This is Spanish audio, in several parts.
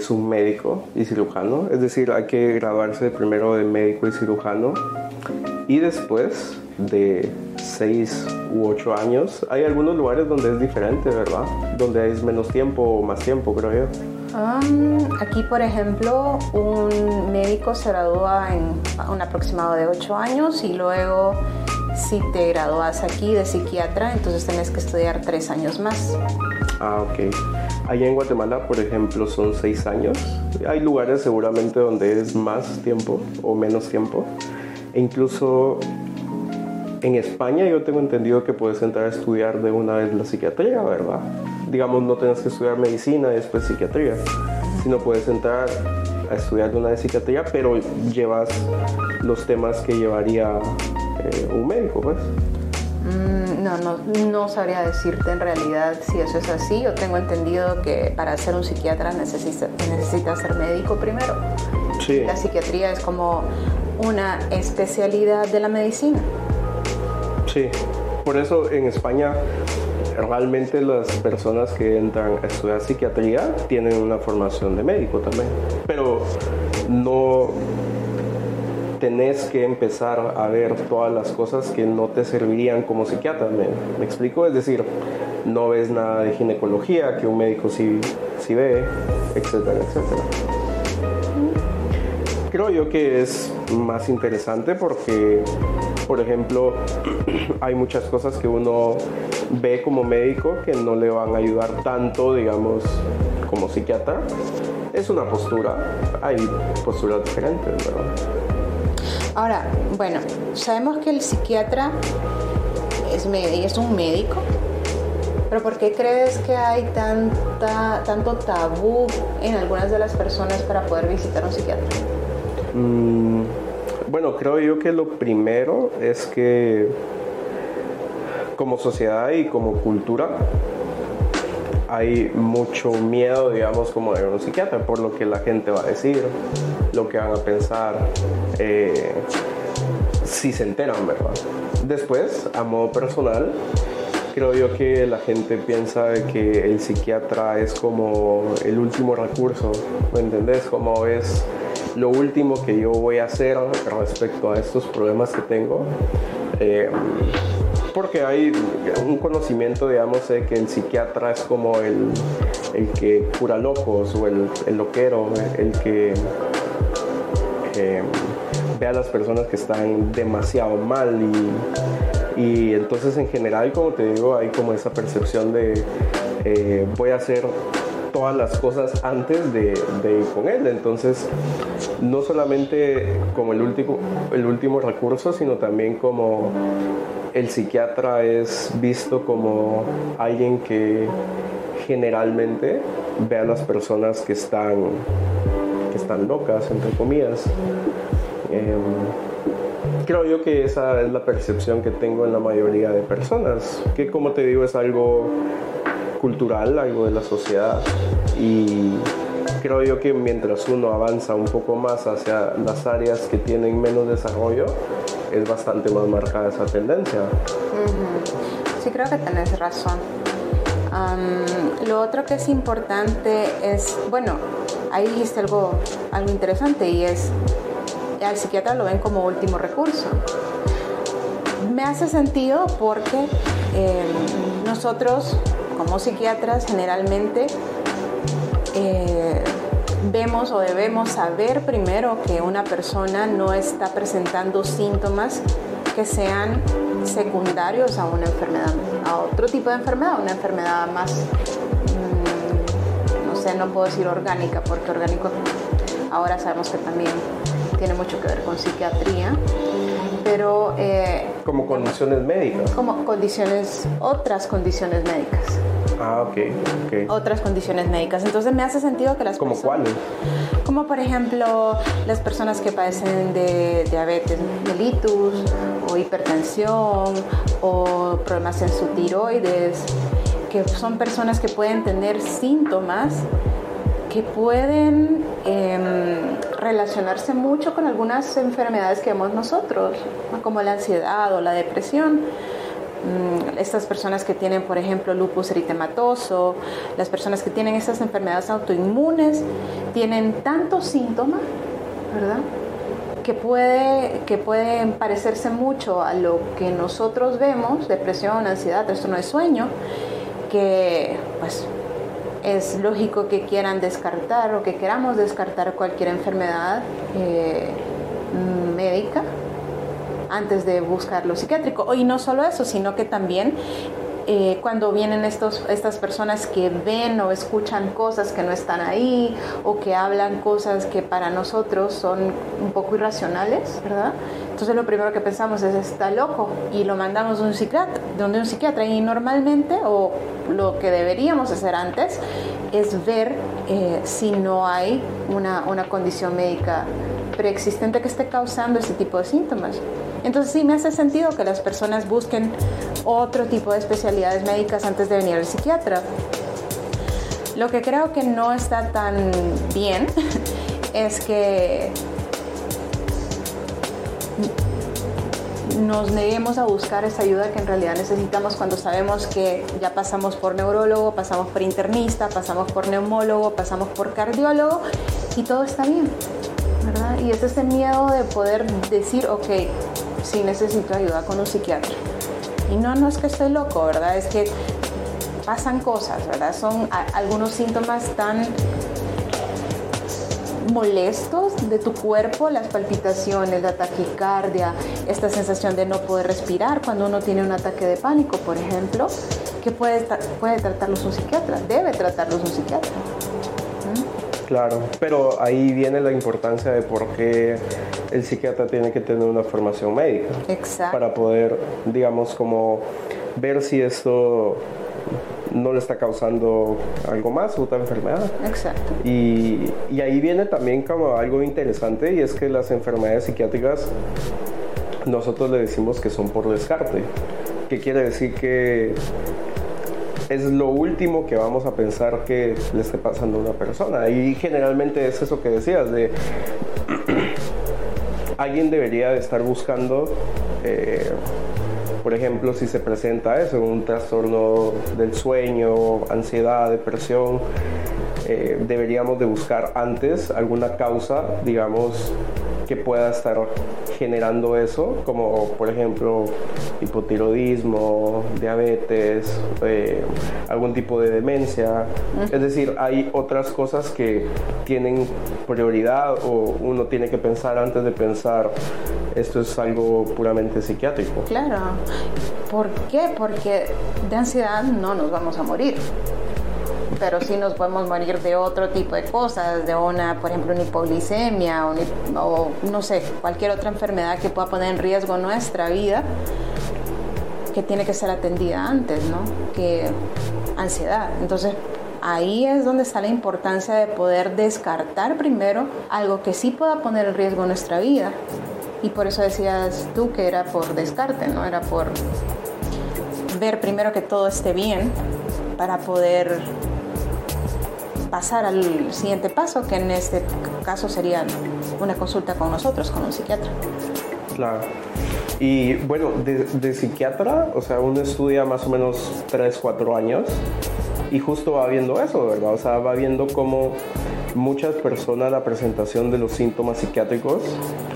es un médico y cirujano, es decir, hay que graduarse primero de médico y cirujano y después de seis u ocho años, hay algunos lugares donde es diferente, ¿verdad? Donde es menos tiempo o más tiempo, creo yo. aquí, por ejemplo, un médico se gradúa en un aproximado de ocho años y luego si te gradúas aquí de psiquiatra, entonces tenés que estudiar tres años más. Ah, ok. Allá en Guatemala, por ejemplo, son seis años. Hay lugares seguramente donde es más tiempo o menos tiempo. E incluso en España yo tengo entendido que puedes entrar a estudiar de una vez la psiquiatría, ¿verdad? Digamos, no tienes que estudiar medicina y después psiquiatría, sino puedes entrar a estudiar de una vez psiquiatría, pero llevas los temas que llevaría eh, un médico, pues. Mm, no, no, no sabría decirte en realidad si eso es así. Yo tengo entendido que para ser un psiquiatra necesitas necesita ser médico primero. Sí. La psiquiatría es como una especialidad de la medicina. Sí, por eso en España realmente las personas que entran a estudiar psiquiatría tienen una formación de médico también, pero no tenés que empezar a ver todas las cosas que no te servirían como psiquiatra, ¿me, explico? Es decir, no ves nada de ginecología que un médico sí, sí ve, etcétera, etcétera. Creo yo que es más interesante porque por ejemplo, hay muchas cosas que uno ve como médico que no le van a ayudar tanto, digamos, como psiquiatra. Es una postura, hay posturas diferentes, ¿verdad? Ahora, bueno, sabemos que el psiquiatra es, es un médico, pero ¿por qué crees que hay tanta, tanto tabú en algunas de las personas para poder visitar un psiquiatra? Mm, bueno, creo yo que lo primero es que como sociedad y como cultura hay mucho miedo, digamos, como de un psiquiatra, por lo que la gente va a decir, lo que van a pensar, eh, si se enteran, ¿verdad? Después, a modo personal, creo yo que la gente piensa que el psiquiatra es como el último recurso, ¿me entendés? Como es lo último que yo voy a hacer respecto a estos problemas que tengo. Eh, porque hay un conocimiento, digamos, de que el psiquiatra es como el, el que cura locos o el, el loquero, el que eh, ve a las personas que están demasiado mal y, y, entonces en general, como te digo, hay como esa percepción de eh, voy a hacer todas las cosas antes de, ir con él. Entonces, no solamente como el último, el último recurso, sino también como el psiquiatra es visto como alguien que generalmente ve a las personas que están, que están locas, entre comillas. Em, creo yo que esa es la percepción que tengo en la mayoría de personas, que como te digo es algo cultural, algo de la sociedad. Y creo yo que mientras uno avanza un poco más hacia las áreas que tienen menos desarrollo, es bastante más marcada esa tendencia. Sí, creo que tenés razón. lo otro que es importante es, bueno, ahí dijiste algo, algo interesante y es, al psiquiatra lo ven como último recurso. Me hace sentido porque eh, nosotros como psiquiatras generalmente eh, vemos o debemos saber primero que una persona no está presentando síntomas que sean secundarios a una enfermedad, a otro tipo de enfermedad, una enfermedad más, mm, no sé, no puedo decir orgánica, porque orgánico ahora sabemos que también tiene mucho que ver con psiquiatría, pero... Eh, como condiciones médicas. Como condiciones, otras condiciones médicas. Ah, ok, ok. Otras condiciones médicas. Entonces me hace sentido que las ¿Como cuáles? Como por ejemplo las personas que padecen de diabetes mellitus o hipertensión o problemas en su tiroides, que son personas que pueden tener síntomas que pueden em, relacionarse mucho con algunas enfermedades que vemos nosotros, como la ansiedad o la depresión estas personas que tienen, por ejemplo, lupus eritematoso, las personas que tienen estas enfermedades autoinmunes, tienen tantos síntomas, ¿verdad? Que, puede, que pueden parecerse mucho a lo que nosotros vemos, depresión, ansiedad, trastorno de sueño, que pues es lógico que quieran descartar o que queramos descartar cualquier enfermedad eh, médica antes de buscar lo psiquiátrico. Y no solo eso, sino que también eh, cuando vienen estos, estas personas que ven o escuchan cosas que no están ahí o que hablan cosas que para nosotros son un poco irracionales, ¿verdad? Entonces lo primero que pensamos es está loco y lo mandamos de un psiquiatra, donde un psiquiatra y normalmente o lo que deberíamos hacer antes es ver eh, si no hay una, una condición médica preexistente que esté causando este tipo de síntomas. Entonces sí me hace sentido que las personas busquen otro tipo de especialidades médicas antes de venir al psiquiatra. Lo que creo que no está tan bien es que nos neguemos a buscar esa ayuda que en realidad necesitamos cuando sabemos que ya pasamos por neurólogo, pasamos por internista, pasamos por neumólogo, pasamos por cardiólogo y todo está bien, Y es ese miedo de poder decir, ok, sí necesito ayuda con un psiquiatra. Y no, no es que estoy loco, ¿verdad? Es que pasan cosas, ¿verdad? Son algunos síntomas tan molestos de tu cuerpo, las palpitaciones, la taquicardia, esta sensación de no poder respirar cuando uno tiene un ataque de pánico, por ejemplo, que puede, puede tratarlos un psiquiatra, debe tratarlos un psiquiatra. Claro, pero ahí viene la importancia de por qué el psiquiatra tiene que tener una formación médica. Exacto. Para poder, digamos, como ver si esto no le está causando algo más, otra enfermedad. Exacto. Y, y ahí viene también como algo interesante y es que las enfermedades psiquiátricas nosotros le decimos que son por descarte, que quiere decir que es lo último que vamos a pensar que le esté pasando a una persona. Y generalmente es eso que decías, de alguien debería de estar buscando, eh, por ejemplo, si se presenta eso, un trastorno del sueño, ansiedad, depresión, eh, deberíamos de buscar antes alguna causa, digamos, que pueda estar generando eso, como por ejemplo hipotiroidismo, diabetes, eh, algún tipo de demencia. Es decir, hay otras cosas que tienen prioridad o uno tiene que pensar antes de pensar esto es algo puramente psiquiátrico. Claro. ¿Por qué? Porque de ansiedad no nos vamos a morir pero sí nos podemos morir de otro tipo de cosas, de una, por ejemplo, una hipoglicemia o, no sé, cualquier otra enfermedad que pueda poner en riesgo nuestra vida, que tiene que ser atendida antes, ¿no? Que ansiedad. Entonces, ahí es donde está la importancia de poder descartar primero algo que sí pueda poner en riesgo nuestra vida. Y por eso decías tú que era por descarte, ¿no? Era por ver primero que todo esté bien para poder pasar al siguiente paso, que en este caso sería una consulta con nosotros, con un psiquiatra. Claro. Y bueno, de, psiquiatra, o sea, uno estudia más o menos 3, 4 años y justo va viendo eso, ¿verdad? O sea, va viendo cómo muchas personas la presentación de los síntomas psiquiátricos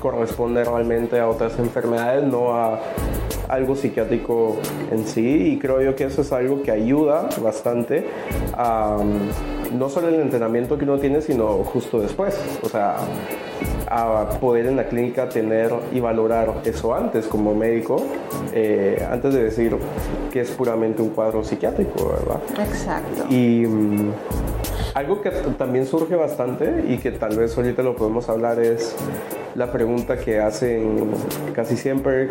corresponde realmente a otras enfermedades, no a algo psiquiátrico en sí y creo yo que eso es algo que ayuda bastante a no solo el entrenamiento que uno tiene, sino justo después. O sea, a poder en la clínica tener y valorar eso antes como médico, eh, antes de decir que es puramente un cuadro psiquiátrico, ¿verdad? Exacto. Y mm, algo que también surge bastante y que tal vez ahorita lo podemos hablar es la pregunta que hacen casi siempre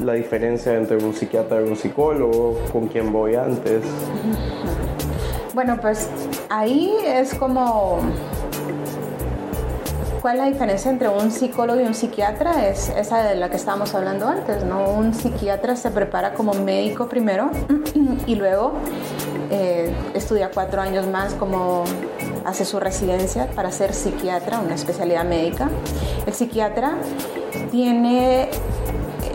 la diferencia entre un psiquiatra y un psicólogo, con quién voy antes. Bueno, pues ahí es como... ¿Cuál es la diferencia entre un psicólogo y un psiquiatra? Es esa de la que estábamos hablando antes, ¿no? Un psiquiatra se prepara como médico primero y luego eh, estudia cuatro años más como hace su residencia para ser psiquiatra, una especialidad médica. El psiquiatra tiene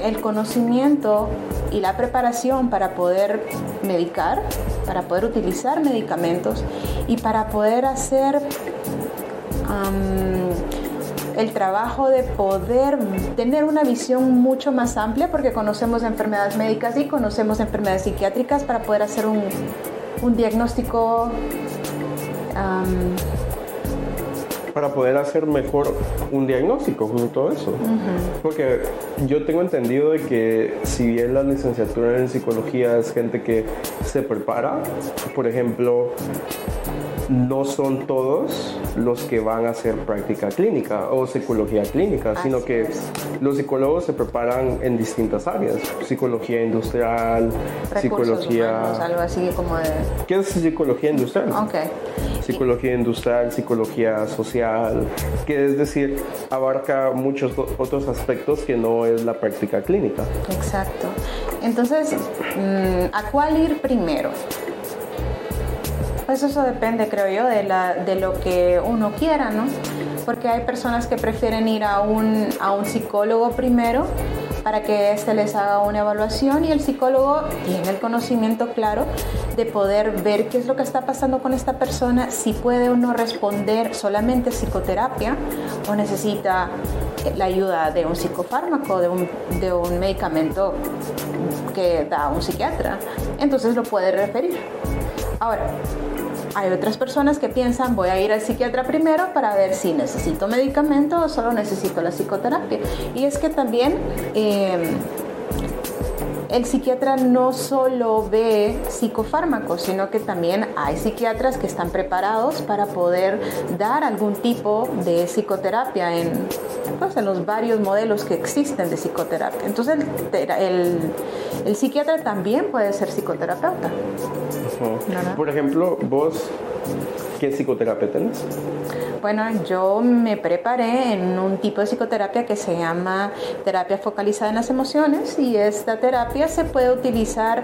el conocimiento y la preparación para poder medicar, para poder utilizar medicamentos y para poder hacer el trabajo de poder tener una visión mucho más amplia porque conocemos enfermedades médicas y conocemos enfermedades psiquiátricas para poder hacer un, diagnóstico para poder hacer mejor un diagnóstico con todo eso. Porque yo tengo entendido de que si bien la licenciatura en psicología es gente que se prepara, por ejemplo, no son todos los que van a hacer práctica clínica o psicología clínica, sino que los psicólogos se preparan en distintas áreas, psicología industrial, psicología... algo así como de... ¿Qué es psicología industrial? Ok. Psicología industrial, psicología social, que es decir, abarca muchos otros aspectos que no es la práctica clínica. Exacto. Entonces, mm, ¿a cuál ir primero? Pues eso depende, creo yo, de, la, de lo que uno quiera, ¿no? Porque hay personas que prefieren ir a un, a un psicólogo primero para que éste les haga una evaluación y el psicólogo tiene el conocimiento claro de poder ver qué es lo que está pasando con esta persona, si puede o no responder solamente psicoterapia o necesita la ayuda de un psicofármaco, de un, de un medicamento que da un psiquiatra. Entonces lo puede referir. Ahora, hay otras personas que piensan voy a ir al psiquiatra primero para ver si necesito medicamento o solo necesito la psicoterapia. Y es que también em, el psiquiatra no solo ve psicofármacos, sino que también hay psiquiatras que están preparados para poder dar algún tipo de psicoterapia en, pues, los varios modelos que existen de psicoterapia. Entonces el psiquiatra también puede ser psicoterapeuta. Por ejemplo, vos, ¿qué psicoterapia tenés? Bueno, yo me preparé en un tipo de psicoterapia que se llama terapia focalizada en las emociones y esta terapia se puede utilizar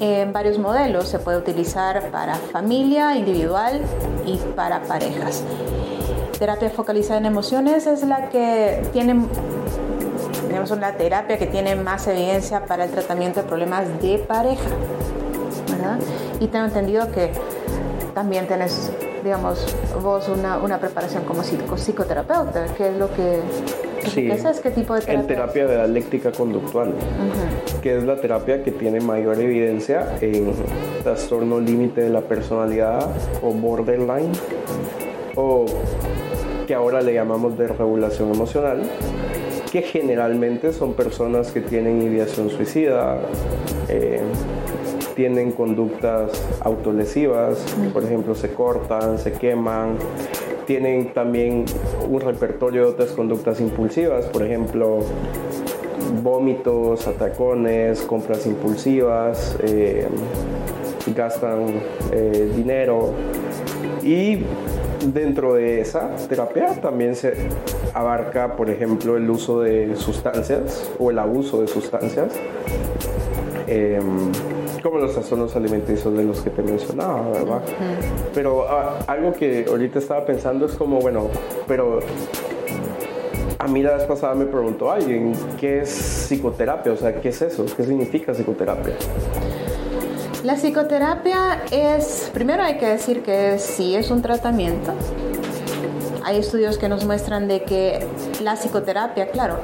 en varios modelos. Se puede utilizar para familia, individual y para parejas. Terapia focalizada en emociones es la que tiene tenemos una terapia que tiene más evidencia para el tratamiento de problemas de pareja. Y tengo entendido que también tenés, digamos, vos una, una preparación como psicoterapeuta, ¿qué es lo que... Sí, es? ¿Qué tipo de terapia? En terapia dialéctica conductual, que es la terapia que tiene mayor evidencia en trastorno límite de la personalidad o borderline, o que ahora le llamamos de regulación emocional, que generalmente son personas que tienen ideación suicida, eh, tienen conductas autolesivas, por ejemplo, se cortan, se queman, tienen también un repertorio de otras conductas impulsivas, por ejemplo, vómitos, atacones, compras impulsivas, eh, gastan eh, dinero. Y dentro de esa terapia también se abarca, por ejemplo, el uso de sustancias o el abuso de sustancias. Em, como los trastornos alimenticios de los que te mencionaba, ¿verdad? Pero ah, algo que ahorita estaba pensando es como, bueno, pero a mí la vez pasada me preguntó alguien, ¿qué es psicoterapia? O sea, ¿qué es eso? ¿Qué significa psicoterapia? La psicoterapia es, primero hay que decir que sí es un tratamiento. Hay estudios que nos muestran de que la psicoterapia, claro,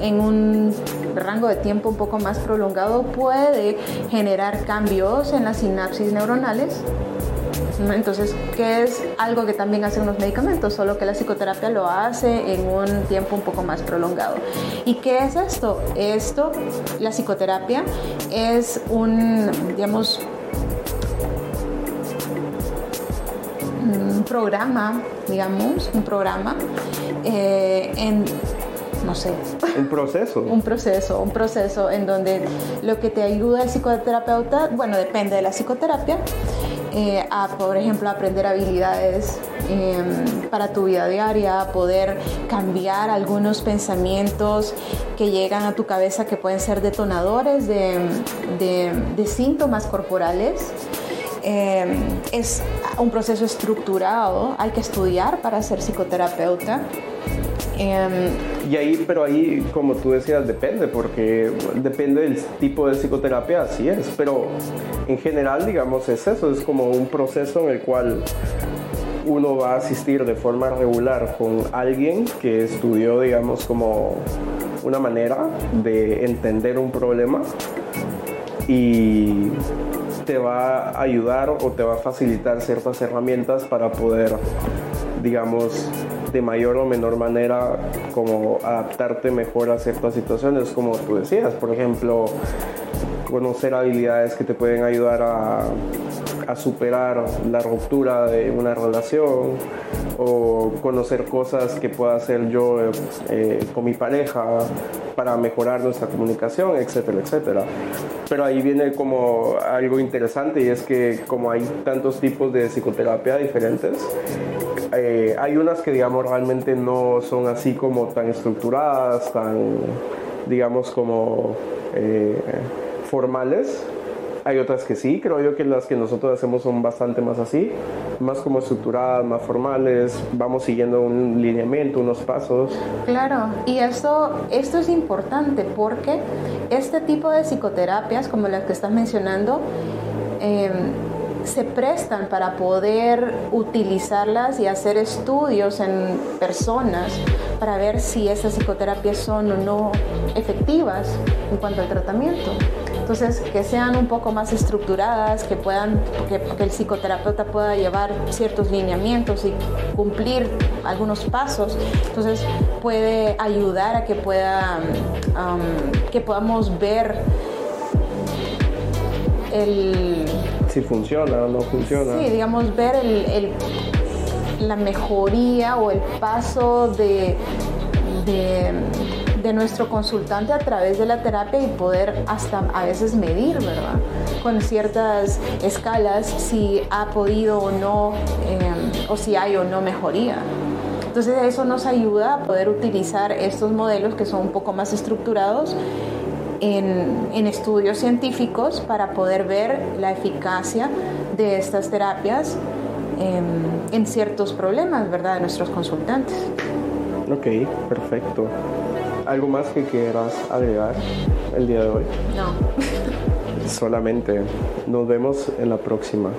en un rango de tiempo un poco más prolongado puede generar cambios en las sinapsis neuronales. Entonces, ¿qué es algo que también hacen los medicamentos? Solo que la psicoterapia lo hace en un tiempo un poco más prolongado. ¿Y qué es esto? Esto, la psicoterapia, es un, digamos, un programa, digamos, un programa eh, en no sé. Un proceso. un proceso, un proceso en donde lo que te ayuda el psicoterapeuta, bueno, depende de la psicoterapia, eh, a, por ejemplo, aprender habilidades em, para tu vida diaria, poder cambiar algunos pensamientos que llegan a tu cabeza que pueden ser detonadores de, de, síntomas corporales. Em, es un proceso estructurado, hay que estudiar para ser psicoterapeuta. Em, y ahí, pero ahí, como tú decías, depende, porque depende del tipo de psicoterapia, así es, pero en general, digamos, es eso, es como un proceso en el cual uno va a asistir de forma regular con alguien que estudió, digamos, como una manera de entender un problema y te va a ayudar o te va a facilitar ciertas herramientas para poder, digamos, de mayor o menor manera como adaptarte mejor a ciertas situaciones, como tú decías, por ejemplo, conocer habilidades que te pueden ayudar a, superar la ruptura de una relación o conocer cosas que pueda hacer yo eh, con mi pareja para mejorar nuestra comunicación, etcétera, etcétera. Pero ahí viene como algo interesante y es que como hay tantos tipos de psicoterapia diferentes, eh, hay unas que digamos realmente no son así como tan estructuradas, tan digamos como eh, formales. Hay otras que sí, creo yo que las que nosotros hacemos son bastante más así, más como estructuradas, más formales, vamos siguiendo un lineamiento, unos pasos. Claro, y esto, esto es importante porque este tipo de psicoterapias, como las que estás mencionando, eh, se prestan para poder utilizarlas y hacer estudios en personas para ver si esas psicoterapias son o no efectivas en cuanto al tratamiento. Entonces, que sean un poco más estructuradas, que puedan, que, el psicoterapeuta pueda llevar ciertos lineamientos y cumplir algunos pasos. Entonces, puede ayudar a que pueda, um, que podamos ver el si funciona o no funciona. Sí, digamos, ver el, la mejoría o el paso de, de, nuestro consultante a través de la terapia y poder hasta a veces medir, ¿verdad? Con ciertas escalas si ha podido o no, em, o si hay o no mejoría. Entonces eso nos ayuda a poder utilizar estos modelos que son un poco más estructurados en, estudios científicos para poder ver la eficacia de estas terapias en, ciertos problemas, ¿verdad?, de nuestros consultantes. Ok, perfecto. ¿Algo más que quieras agregar el día de hoy? No. Solamente nos vemos en la próxima.